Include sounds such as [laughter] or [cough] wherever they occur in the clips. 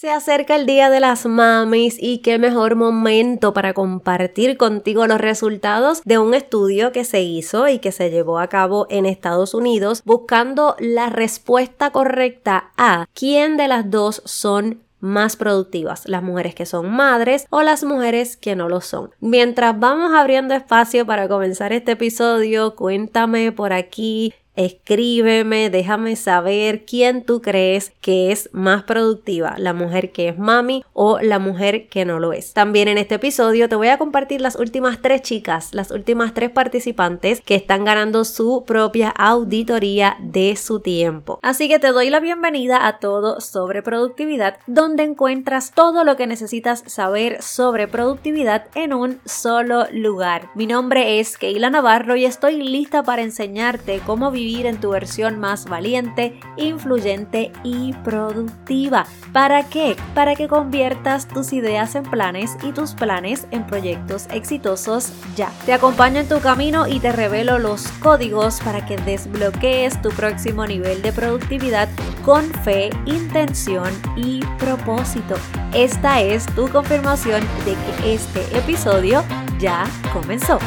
Se acerca el Día de las Mamis y qué mejor momento para compartir contigo los resultados de un estudio que se hizo y que se llevó a cabo en Estados Unidos buscando la respuesta correcta a quién de las dos son más productivas, las mujeres que son madres o las mujeres que no lo son. Mientras vamos abriendo espacio para comenzar este episodio, cuéntame por aquí Escríbeme, déjame saber quién tú crees que es más productiva, la mujer que es mami o la mujer que no lo es. También en este episodio te voy a compartir las últimas tres chicas, las últimas tres participantes que están ganando su propia auditoría de su tiempo. Así que te doy la bienvenida a todo sobre productividad, donde encuentras todo lo que necesitas saber sobre productividad en un solo lugar. Mi nombre es Keila Navarro y estoy lista para enseñarte cómo vivir en tu versión más valiente, influyente y productiva. ¿Para qué? Para que conviertas tus ideas en planes y tus planes en proyectos exitosos ya. Te acompaño en tu camino y te revelo los códigos para que desbloquees tu próximo nivel de productividad con fe, intención y propósito. Esta es tu confirmación de que este episodio ya comenzó.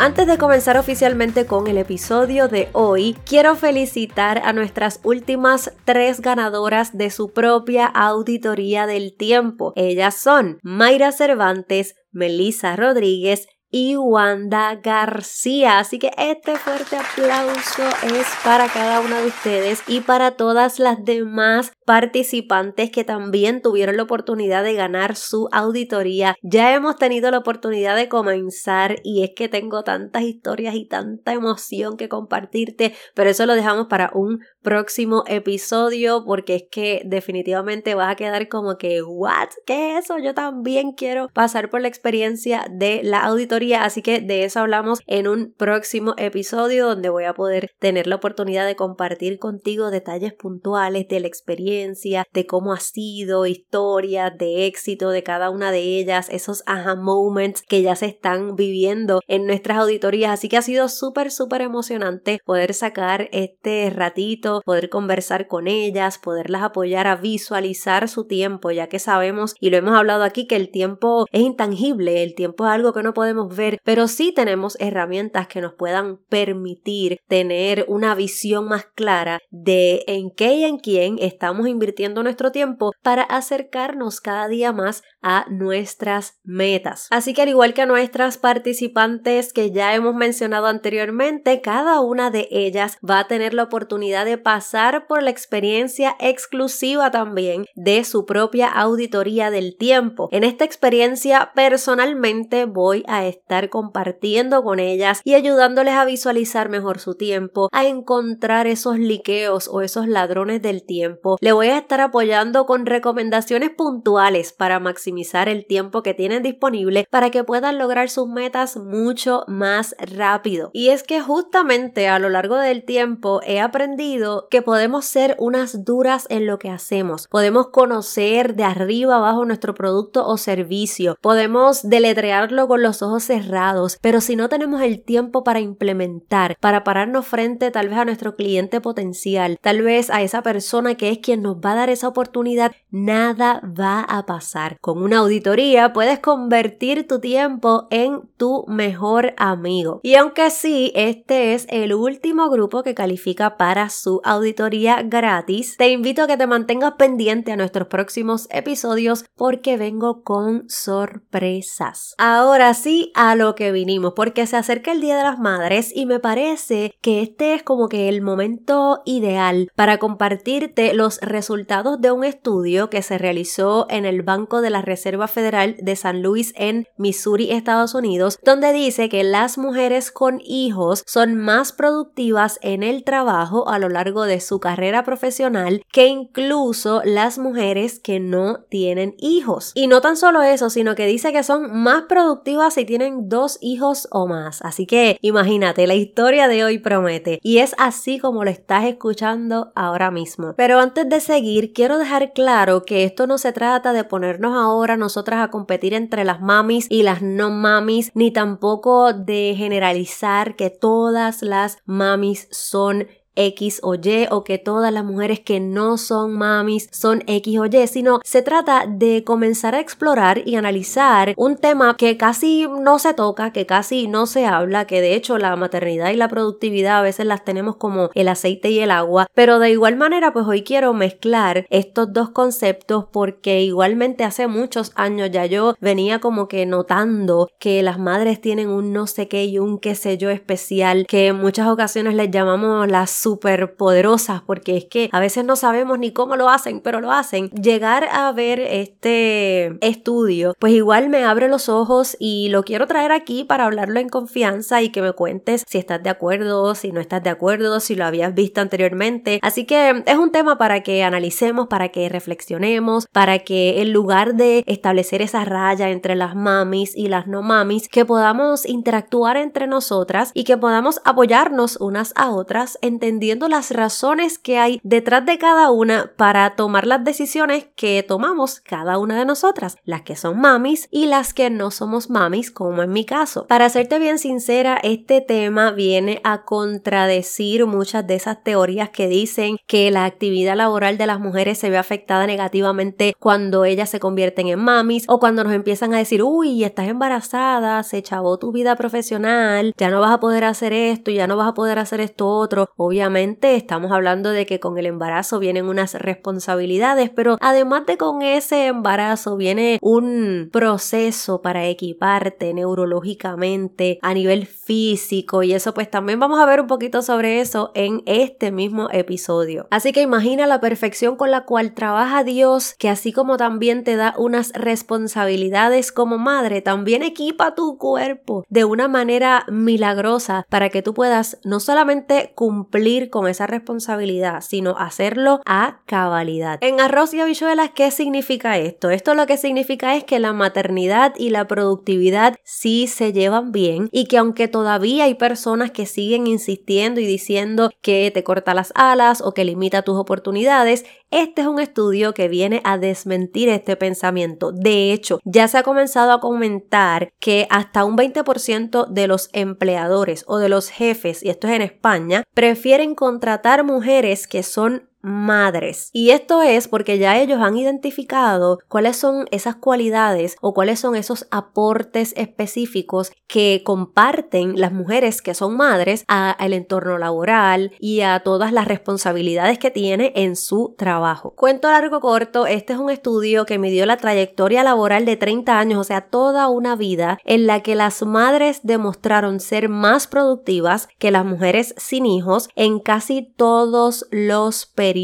Antes de comenzar oficialmente con el episodio de hoy, quiero felicitar a nuestras últimas tres ganadoras de su propia auditoría del tiempo. Ellas son Mayra Cervantes, Melissa Rodríguez y Wanda García. Así que este fuerte aplauso es para cada una de ustedes y para todas las demás participantes que también tuvieron la oportunidad de ganar su auditoría. Ya hemos tenido la oportunidad de comenzar y es que tengo tantas historias y tanta emoción que compartirte, pero eso lo dejamos para un próximo episodio porque es que definitivamente vas a quedar como que, ¿what? ¿Qué es eso? Yo también quiero pasar por la experiencia de la auditoría, así que de eso hablamos en un próximo episodio donde voy a poder tener la oportunidad de compartir contigo detalles puntuales de la experiencia de cómo ha sido, historias de éxito de cada una de ellas, esos aha moments que ya se están viviendo en nuestras auditorías. Así que ha sido súper, súper emocionante poder sacar este ratito, poder conversar con ellas, poderlas apoyar a visualizar su tiempo, ya que sabemos y lo hemos hablado aquí que el tiempo es intangible, el tiempo es algo que no podemos ver, pero sí tenemos herramientas que nos puedan permitir tener una visión más clara de en qué y en quién estamos invirtiendo nuestro tiempo para acercarnos cada día más a nuestras metas. Así que al igual que a nuestras participantes que ya hemos mencionado anteriormente, cada una de ellas va a tener la oportunidad de pasar por la experiencia exclusiva también de su propia auditoría del tiempo. En esta experiencia personalmente voy a estar compartiendo con ellas y ayudándoles a visualizar mejor su tiempo, a encontrar esos liqueos o esos ladrones del tiempo. Le voy a estar apoyando con recomendaciones puntuales para maximizar el tiempo que tienen disponible para que puedan lograr sus metas mucho más rápido. Y es que justamente a lo largo del tiempo he aprendido que podemos ser unas duras en lo que hacemos. Podemos conocer de arriba abajo nuestro producto o servicio. Podemos deletrearlo con los ojos cerrados. Pero si no tenemos el tiempo para implementar, para pararnos frente tal vez a nuestro cliente potencial, tal vez a esa persona que es quien nos va a dar esa oportunidad, nada va a pasar. Con una auditoría puedes convertir tu tiempo en tu mejor amigo. Y aunque sí, este es el último grupo que califica para su auditoría gratis, te invito a que te mantengas pendiente a nuestros próximos episodios porque vengo con sorpresas. Ahora sí, a lo que vinimos, porque se acerca el Día de las Madres y me parece que este es como que el momento ideal para compartirte los resultados de un estudio que se realizó en el Banco de la Reserva Federal de San Luis en Missouri, Estados Unidos, donde dice que las mujeres con hijos son más productivas en el trabajo a lo largo de su carrera profesional que incluso las mujeres que no tienen hijos. Y no tan solo eso, sino que dice que son más productivas si tienen dos hijos o más. Así que imagínate, la historia de hoy promete. Y es así como lo estás escuchando ahora mismo. Pero antes de seguir, quiero dejar claro que esto no se trata de ponernos a ahora nosotras a competir entre las mamis y las no mamis, ni tampoco de generalizar que todas las mamis son X o Y o que todas las mujeres que no son mamis son X o Y, sino se trata de comenzar a explorar y analizar un tema que casi no se toca, que casi no se habla, que de hecho la maternidad y la productividad a veces las tenemos como el aceite y el agua, pero de igual manera pues hoy quiero mezclar estos dos conceptos porque igualmente hace muchos años ya yo venía como que notando que las madres tienen un no sé qué y un qué sé yo especial que en muchas ocasiones les llamamos las súper poderosas porque es que a veces no sabemos ni cómo lo hacen, pero lo hacen. Llegar a ver este estudio, pues igual me abre los ojos y lo quiero traer aquí para hablarlo en confianza y que me cuentes si estás de acuerdo, si no estás de acuerdo, si lo habías visto anteriormente. Así que es un tema para que analicemos, para que reflexionemos, para que en lugar de establecer esa raya entre las mamis y las no mamis, que podamos interactuar entre nosotras y que podamos apoyarnos unas a otras, entendiendo las razones que hay detrás de cada una para tomar las decisiones que tomamos cada una de nosotras, las que son mamis y las que no somos mamis, como en mi caso. Para serte bien sincera, este tema viene a contradecir muchas de esas teorías que dicen que la actividad laboral de las mujeres se ve afectada negativamente cuando ellas se convierten en mamis o cuando nos empiezan a decir, uy, estás embarazada, se chavó tu vida profesional, ya no vas a poder hacer esto, ya no vas a poder hacer esto otro. Obviamente estamos hablando de que con el embarazo vienen unas responsabilidades, pero además de con ese embarazo viene un proceso para equiparte neurológicamente a nivel físico y eso pues también vamos a ver un poquito sobre eso en este mismo episodio. Así que imagina la perfección con la cual trabaja Dios, que así como también te da unas responsabilidades como madre, también equipa tu cuerpo de una manera milagrosa para que tú puedas no solamente cumplir con esa responsabilidad, sino hacerlo a cabalidad. En arroz y habichuelas, ¿qué significa esto? Esto lo que significa es que la maternidad y la productividad sí se llevan bien y que aunque todavía hay personas que siguen insistiendo y diciendo que te corta las alas o que limita tus oportunidades, este es un estudio que viene a desmentir este pensamiento. De hecho, ya se ha comenzado a comentar que hasta un 20% de los empleadores o de los jefes, y esto es en España, prefieren contratar mujeres que son madres. Y esto es porque ya ellos han identificado cuáles son esas cualidades o cuáles son esos aportes específicos que comparten las mujeres que son madres al entorno laboral y a todas las responsabilidades que tiene en su trabajo. Cuento largo corto, este es un estudio que midió la trayectoria laboral de 30 años, o sea, toda una vida en la que las madres demostraron ser más productivas que las mujeres sin hijos en casi todos los periodos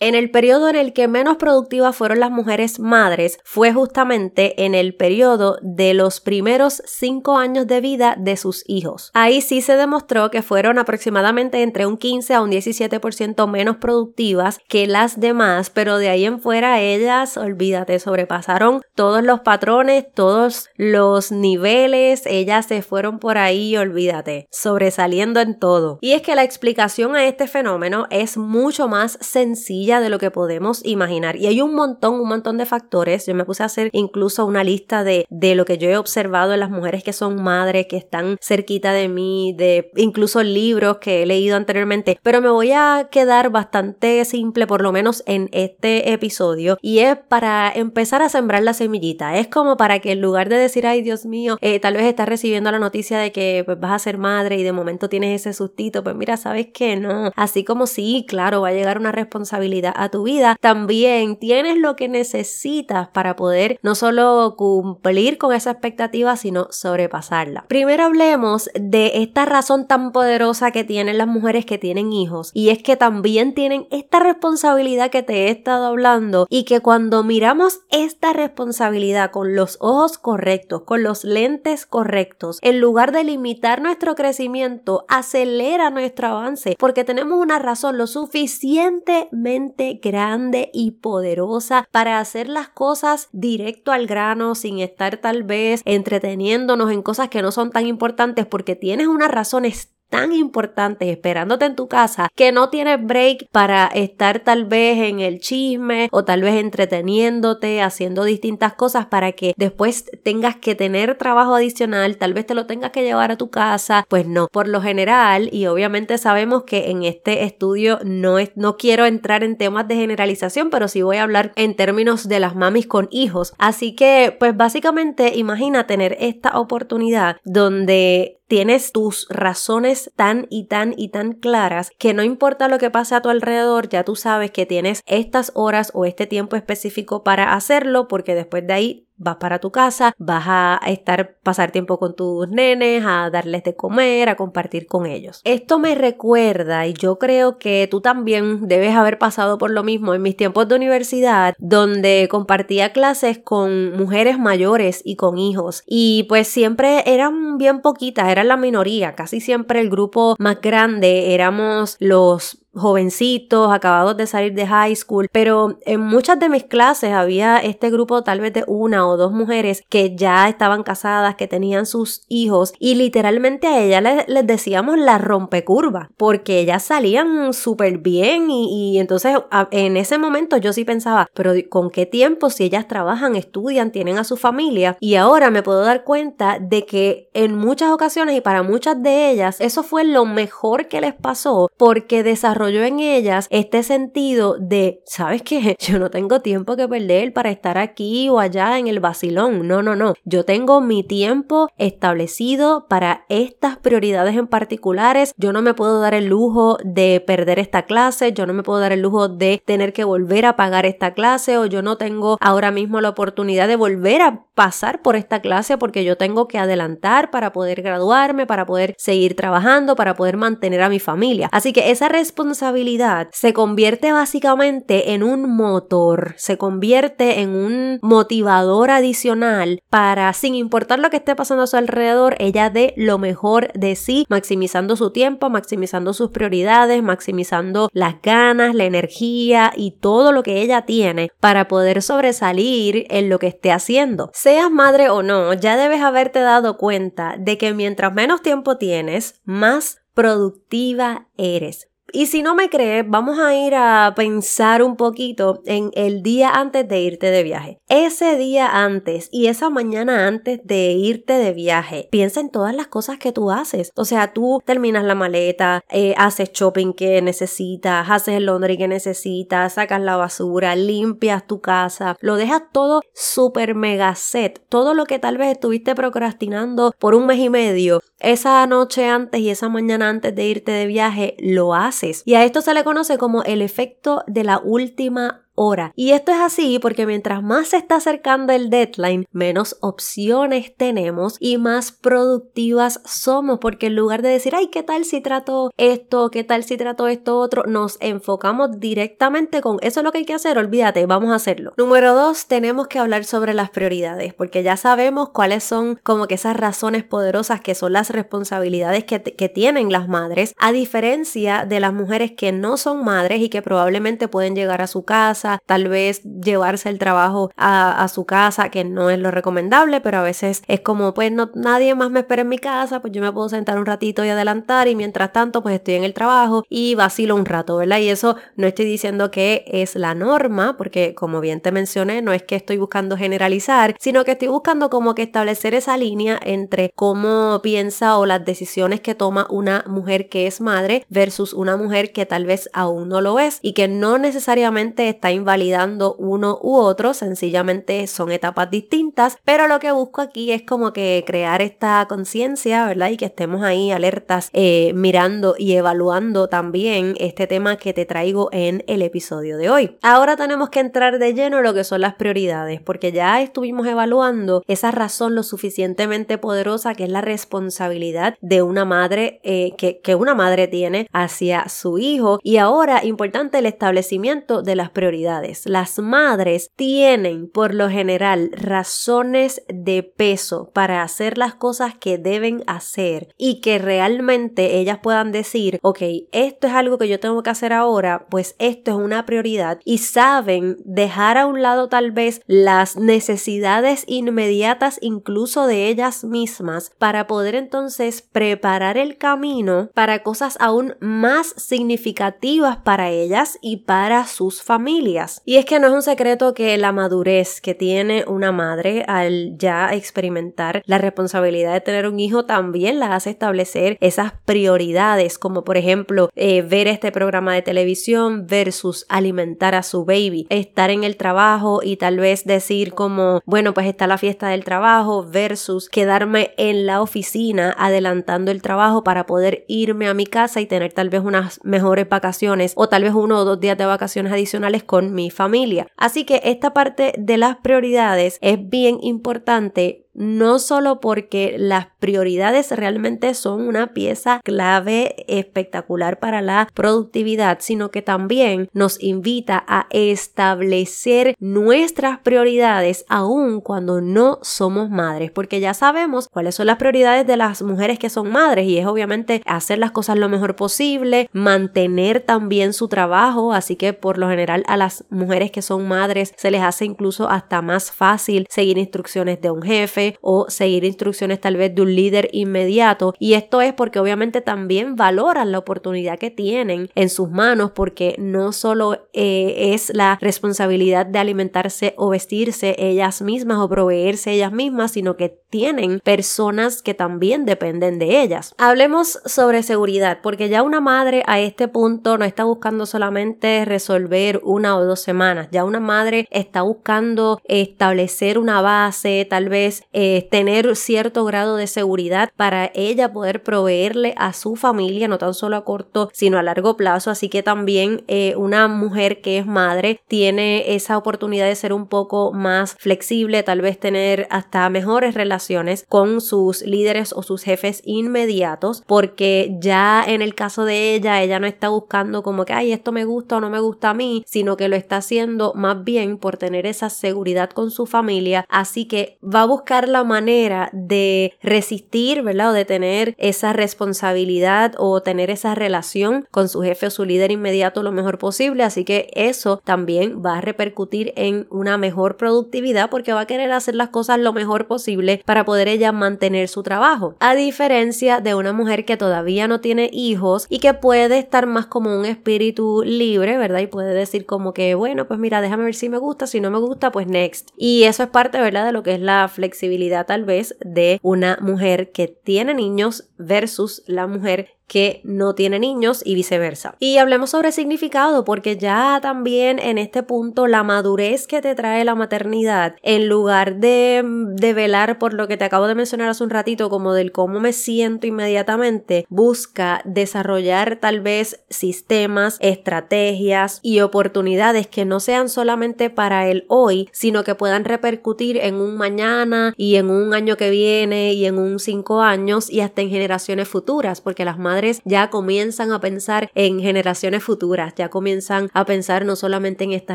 en el periodo en el que menos productivas fueron las mujeres madres fue justamente en el periodo de los primeros cinco años de vida de sus hijos. Ahí sí se demostró que fueron aproximadamente entre un 15 a un 17% menos productivas que las demás, pero de ahí en fuera ellas, olvídate, sobrepasaron todos los patrones, todos los niveles, ellas se fueron por ahí, olvídate, sobresaliendo en todo. Y es que la explicación a este fenómeno es mucho más sencilla de lo que podemos imaginar. Y hay un montón, un montón de factores. Yo me puse a hacer incluso una lista de, de lo que yo he observado en las mujeres que son madres, que están cerquita de mí, de incluso libros que he leído anteriormente. Pero me voy a quedar bastante simple, por lo menos en este episodio. Y es para empezar a sembrar la semillita. Es como para que en lugar de decir, ay Dios mío, eh, tal vez estás recibiendo la noticia de que pues, vas a ser madre y de momento tienes ese sustito, pues mira, sabes que no. Así como sí, claro, va a llegar una responsabilidad a tu vida, también tienes lo que necesitas para poder no solo cumplir con esa expectativa, sino sobrepasarla. Primero hablemos de esta razón tan poderosa que tienen las mujeres que tienen hijos y es que también tienen esta responsabilidad que te he estado hablando y que cuando miramos esta responsabilidad con los ojos correctos, con los lentes correctos, en lugar de limitar nuestro crecimiento, acelera nuestro avance porque tenemos una razón lo suficiente mente grande y poderosa para hacer las cosas directo al grano sin estar tal vez entreteniéndonos en cosas que no son tan importantes porque tienes una razón tan importantes esperándote en tu casa que no tienes break para estar tal vez en el chisme o tal vez entreteniéndote, haciendo distintas cosas para que después tengas que tener trabajo adicional, tal vez te lo tengas que llevar a tu casa, pues no, por lo general y obviamente sabemos que en este estudio no es no quiero entrar en temas de generalización, pero sí voy a hablar en términos de las mamis con hijos. Así que pues básicamente imagina tener esta oportunidad donde tienes tus razones tan y tan y tan claras que no importa lo que pase a tu alrededor, ya tú sabes que tienes estas horas o este tiempo específico para hacerlo porque después de ahí vas para tu casa, vas a estar, pasar tiempo con tus nenes, a darles de comer, a compartir con ellos. Esto me recuerda, y yo creo que tú también debes haber pasado por lo mismo en mis tiempos de universidad, donde compartía clases con mujeres mayores y con hijos. Y pues siempre eran bien poquitas, eran la minoría, casi siempre el grupo más grande éramos los jovencitos, acabados de salir de high school, pero en muchas de mis clases había este grupo tal vez de una o dos mujeres que ya estaban casadas, que tenían sus hijos y literalmente a ellas les, decíamos la rompecurva porque ellas salían súper bien y, y entonces en ese momento yo sí pensaba, pero ¿con qué tiempo si ellas trabajan, estudian, tienen a su familia? Y ahora me puedo dar cuenta de que en muchas ocasiones y para muchas de ellas eso fue lo mejor que les pasó porque desarrollaron yo en ellas este sentido de, ¿sabes qué? [laughs] Yo no tengo tiempo que perder para estar aquí o allá en el vacilón. No, no, no. Yo tengo mi tiempo establecido para estas prioridades en particulares. Yo no me puedo dar el lujo de perder esta clase. Yo no me puedo dar el lujo de tener que volver a pagar esta clase o yo no tengo ahora mismo la oportunidad de volver a pasar por esta clase porque yo tengo que adelantar para poder graduarme, para poder seguir trabajando, para poder mantener a mi familia. Así que esa responsabilidad se convierte básicamente en un motor, se convierte en un motivador adicional para, sin importar lo que esté pasando a su alrededor, ella dé lo mejor de sí, maximizando su tiempo, maximizando sus prioridades, maximizando las ganas, la energía y todo lo que ella tiene para poder sobresalir en lo que esté haciendo. Seas madre o no, ya debes haberte dado cuenta de que mientras menos tiempo tienes, más productiva eres. Y si no me crees, vamos a ir a pensar un poquito en el día antes de irte de viaje. Ese día antes y esa mañana antes de irte de viaje, piensa en todas las cosas que tú haces. O sea, tú terminas la maleta, eh, haces shopping que necesitas, haces el laundry que necesitas, sacas la basura, limpias tu casa, lo dejas todo súper mega set. Todo lo que tal vez estuviste procrastinando por un mes y medio, esa noche antes y esa mañana antes de irte de viaje, lo haces y a esto se le conoce como el efecto de la última hora. Y esto es así porque mientras más se está acercando el deadline, menos opciones tenemos y más productivas somos porque en lugar de decir, ay, ¿qué tal si trato esto? ¿Qué tal si trato esto otro? Nos enfocamos directamente con eso es lo que hay que hacer, olvídate, vamos a hacerlo. Número dos, tenemos que hablar sobre las prioridades porque ya sabemos cuáles son como que esas razones poderosas que son las responsabilidades que, que tienen las madres a diferencia de las mujeres que no son madres y que probablemente pueden llegar a su casa tal vez llevarse el trabajo a, su casa, que no es lo recomendable, pero a veces es como, pues no, nadie más me espera en mi casa, pues yo me puedo sentar un ratito y adelantar y mientras tanto pues estoy en el trabajo y vacilo un rato, ¿verdad? Y eso no estoy diciendo que es la norma, porque como bien te mencioné, no es que estoy buscando generalizar, sino que estoy buscando como que establecer esa línea entre cómo piensa o las decisiones que toma una mujer que es madre versus una mujer que tal vez aún no lo es y que no necesariamente está invalidando uno u otro, sencillamente son etapas distintas, pero lo que busco aquí es como que crear esta conciencia, ¿verdad? Y que estemos ahí alertas, eh, mirando y evaluando también este tema que te traigo en el episodio de hoy. Ahora tenemos que entrar de lleno en lo que son las prioridades, porque ya estuvimos evaluando esa razón lo suficientemente poderosa que es la responsabilidad de una madre eh, que una madre tiene hacia su hijo y ahora importante el establecimiento de las prioridades Las madres tienen por lo general razones de peso para hacer las cosas que deben hacer y que realmente ellas puedan decir, ok, esto es algo que yo tengo que hacer ahora, pues esto es una prioridad y saben dejar a un lado tal vez las necesidades inmediatas incluso de ellas mismas para poder entonces preparar el camino para cosas aún más significativas para ellas y para sus familias. Y es que no es un secreto que la madurez que tiene una madre al ya experimentar la responsabilidad de tener un hijo también la hace establecer esas prioridades como por ejemplo eh, ver este programa de televisión versus alimentar a su baby, estar en el trabajo y tal vez decir como bueno pues está la fiesta del trabajo versus quedarme en la oficina adelantando el trabajo para poder irme a mi casa y tener tal vez unas mejores vacaciones o tal vez uno o dos días de vacaciones adicionales con mi familia. Así que esta parte de las prioridades es bien importante no solo porque las prioridades realmente son una pieza clave espectacular para la productividad, sino que también nos invita a establecer nuestras prioridades aun cuando no somos madres, porque ya sabemos cuáles son las prioridades de las mujeres que son madres y es obviamente hacer las cosas lo mejor posible, mantener también su trabajo, así que por lo general a las mujeres que son madres se les hace incluso hasta más fácil seguir instrucciones de un jefe, o seguir instrucciones tal vez de un líder inmediato y esto es porque obviamente también valoran la oportunidad que tienen en sus manos porque no solo eh, es la responsabilidad de alimentarse o vestirse ellas mismas o proveerse ellas mismas sino que tienen personas que también dependen de ellas. Hablemos sobre seguridad porque ya una madre a este punto no está buscando solamente resolver una o dos semanas, ya una madre está buscando establecer una base, tal vez eh, tener cierto grado de seguridad para ella poder proveerle a su familia, no tan solo a corto, sino a largo plazo. Así que también eh, una mujer que es madre tiene esa oportunidad de ser un poco más flexible, tal vez tener hasta mejores relaciones con sus líderes o sus jefes inmediatos, porque ya en el caso de ella, ella no está buscando como que, ay, esto me gusta o no me gusta a mí, sino que lo está haciendo más bien por tener esa seguridad con su familia. Así que va a buscar la manera de resistir, ¿verdad? O de tener esa responsabilidad o tener esa relación con su jefe o su líder inmediato lo mejor posible. Así que eso también va a repercutir en una mejor productividad porque va a querer hacer las cosas lo mejor posible para poder ella mantener su trabajo. A diferencia de una mujer que todavía no tiene hijos y que puede estar más como un espíritu libre, ¿verdad? Y puede decir como que, bueno, pues mira, déjame ver si me gusta, si no me gusta, pues next. Y eso es parte, ¿verdad? De lo que es la flexibilidad tal vez de una mujer que tiene niños versus la mujer que no tiene niños y viceversa. Y hablemos sobre significado porque ya también en este punto la madurez que te trae la maternidad en lugar de, de velar por lo que te acabo de mencionar hace un ratito como del cómo me siento inmediatamente busca desarrollar tal vez sistemas, estrategias y oportunidades que no sean solamente para el hoy sino que puedan repercutir en un mañana y en un año que viene y en un cinco años y hasta en generaciones futuras porque las madres ya comienzan a pensar en generaciones futuras, ya comienzan a pensar no solamente en esta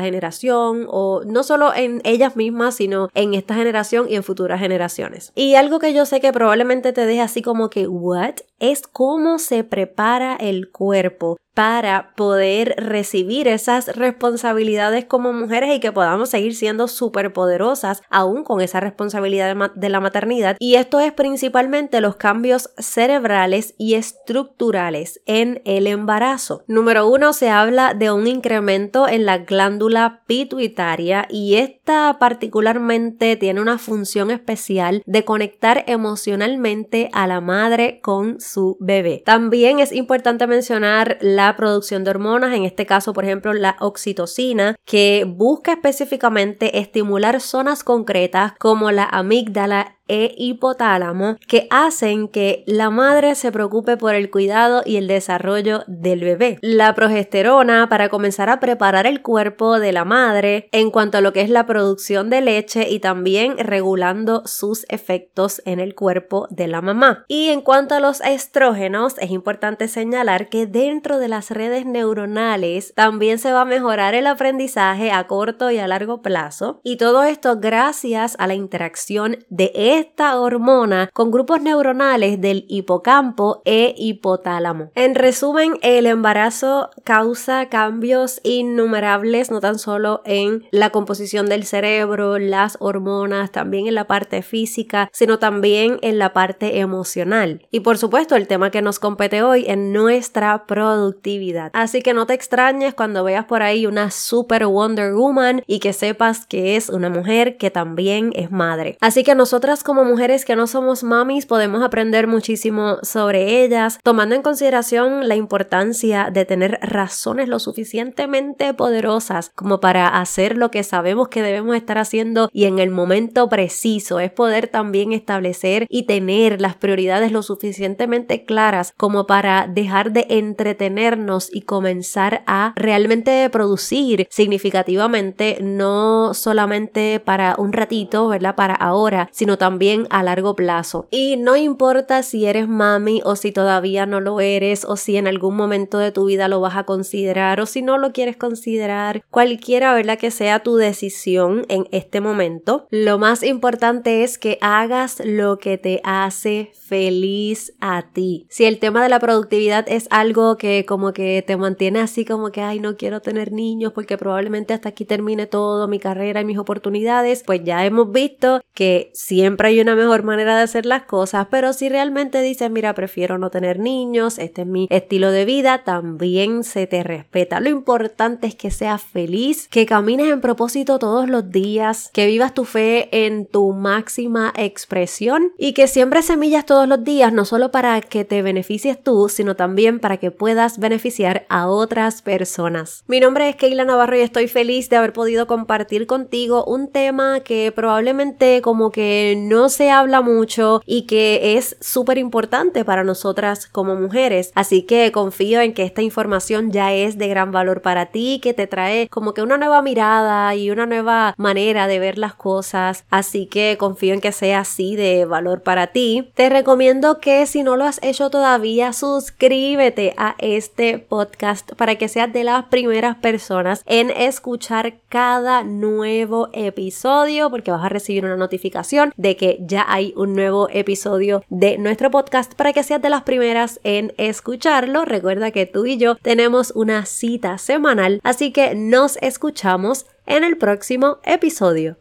generación o no solo en ellas mismas, sino en esta generación y en futuras generaciones. Y algo que yo sé que probablemente te deje así como que, ¿what? Es cómo se prepara el cuerpo para poder recibir esas responsabilidades como mujeres y que podamos seguir siendo súper poderosas aún con esa responsabilidad de, la maternidad. Y esto es principalmente los cambios cerebrales y estructurales en el embarazo. Número uno, se habla de un incremento en la glándula pituitaria y esta particularmente tiene una función especial de conectar emocionalmente a la madre con su bebé. También es importante mencionar la producción de hormonas, en este caso, por ejemplo, la oxitocina, que busca específicamente estimular zonas concretas como la amígdala e hipotálamo que hacen que la madre se preocupe por el cuidado y el desarrollo del bebé. La progesterona para comenzar a preparar el cuerpo de la madre en cuanto a lo que es la producción de leche y también regulando sus efectos en el cuerpo de la mamá. Y en cuanto a los estrógenos, es importante señalar que dentro de las redes neuronales también se va a mejorar el aprendizaje a corto y a largo plazo. Y todo esto gracias a la interacción de esta hormona con grupos neuronales del hipocampo e hipotálamo. En resumen, el embarazo causa cambios innumerables, no tan solo en la composición del cerebro, las hormonas, también en la parte física, sino también en la parte emocional. Y por supuesto, el tema que nos compete hoy en nuestra productividad. Así que no te extrañes cuando veas por ahí una super Wonder Woman y que sepas que es una mujer que también es madre. Así que nosotras como mujeres que no somos mamis podemos aprender muchísimo sobre ellas, tomando en consideración la importancia de tener razones lo suficientemente poderosas como para hacer lo que sabemos que debemos estar haciendo y en el momento preciso. Es poder también establecer y tener las prioridades lo suficientemente claras como para dejar de entretenernos y comenzar a realmente producir significativamente, no solamente para un ratito, ¿verdad? Para ahora, sino también a largo plazo. Y no importa si eres mami o si todavía no lo eres o si en algún momento de tu vida lo vas a considerar o si no lo quieres considerar, cualquiera, ¿verdad? Que sea tu decisión en este momento, lo más importante es que hagas lo que te hace feliz a ti. Si el tema de la productividad es algo que como que te mantiene así como que, ay, no quiero tener niños porque probablemente hasta aquí termine todo mi carrera y mis oportunidades, pues ya hemos visto que siempre hay una mejor manera de hacer las cosas, pero si realmente dices, mira, prefiero no tener niños, este es mi estilo de vida, también se te respeta. Lo importante es que seas feliz, que camines en propósito todos los días, que vivas tu fe en tu máxima expresión y que siembres semillas todos los días, no solo para que te beneficies tú, sino también para que puedas beneficiar a otras personas. Mi nombre es Keila Navarro y estoy feliz de haber podido compartir contigo un tema que probablemente como que no se habla mucho y que es súper importante para nosotras como mujeres. Así que confío en que esta información ya es de gran valor para ti, que te trae como que una nueva mirada y una nueva manera de ver las cosas. Así que confío en que sea así de valor para ti. Te recomiendo que si no lo has hecho todavía, suscríbete a este podcast para que seas de las primeras personas en escuchar cada nuevo episodio porque vas a recibir una notificación de que ya hay un nuevo episodio de nuestro podcast para que seas de las primeras en escucharlo. Recuerda que tú y yo tenemos una cita semanal, así que nos escuchamos en el próximo episodio.